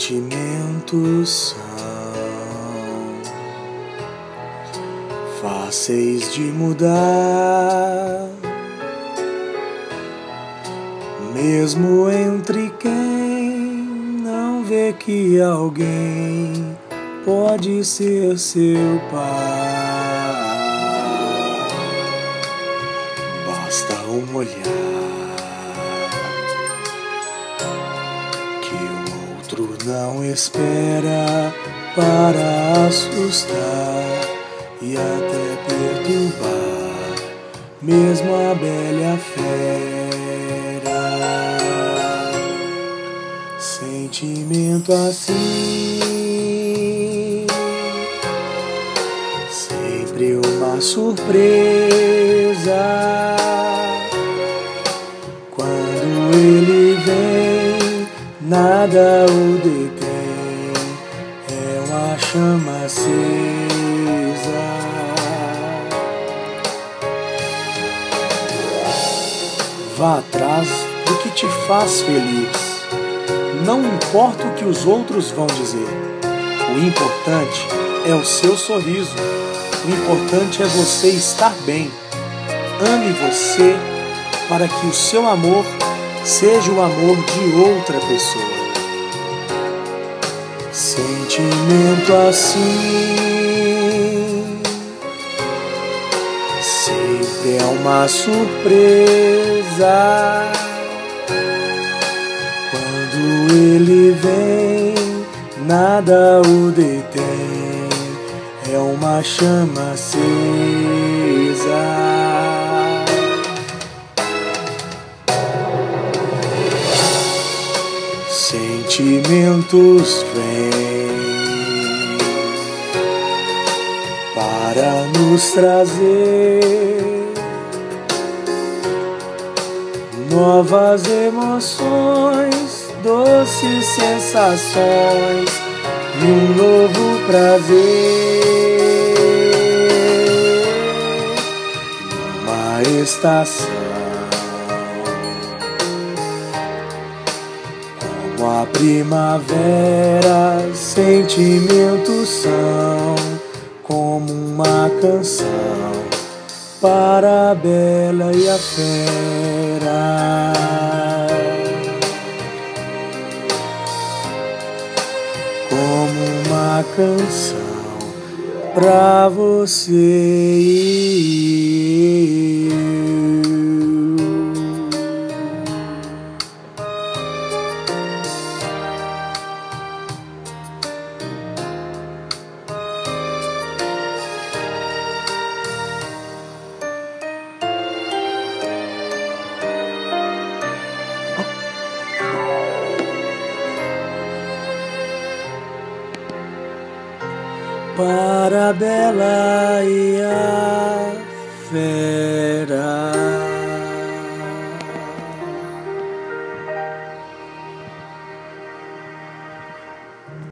Sentimentos são fáceis de mudar, mesmo entre quem não vê que alguém pode ser seu pai. Basta um olhar não espera para assustar e até perturbar, mesmo a bela fera. Sentimento assim, sempre uma surpresa. Quando ele nada o detém, é uma chama acesa. Vá atrás do que te faz feliz. Não importa o que os outros vão dizer. O importante é o seu sorriso. O importante é você estar bem. Ame você para que o seu amor seja o amor de outra pessoa. Sentimento assim sempre é uma surpresa. Quando ele vem, nada o detém, é uma chama acesa. Sentimentos vêm para nos trazer novas emoções, doces sensações e um novo prazer. Uma estação Como a primavera, sentimentos são como uma canção para a bela e a fera. Como uma canção pra você. Para a bela e a fera.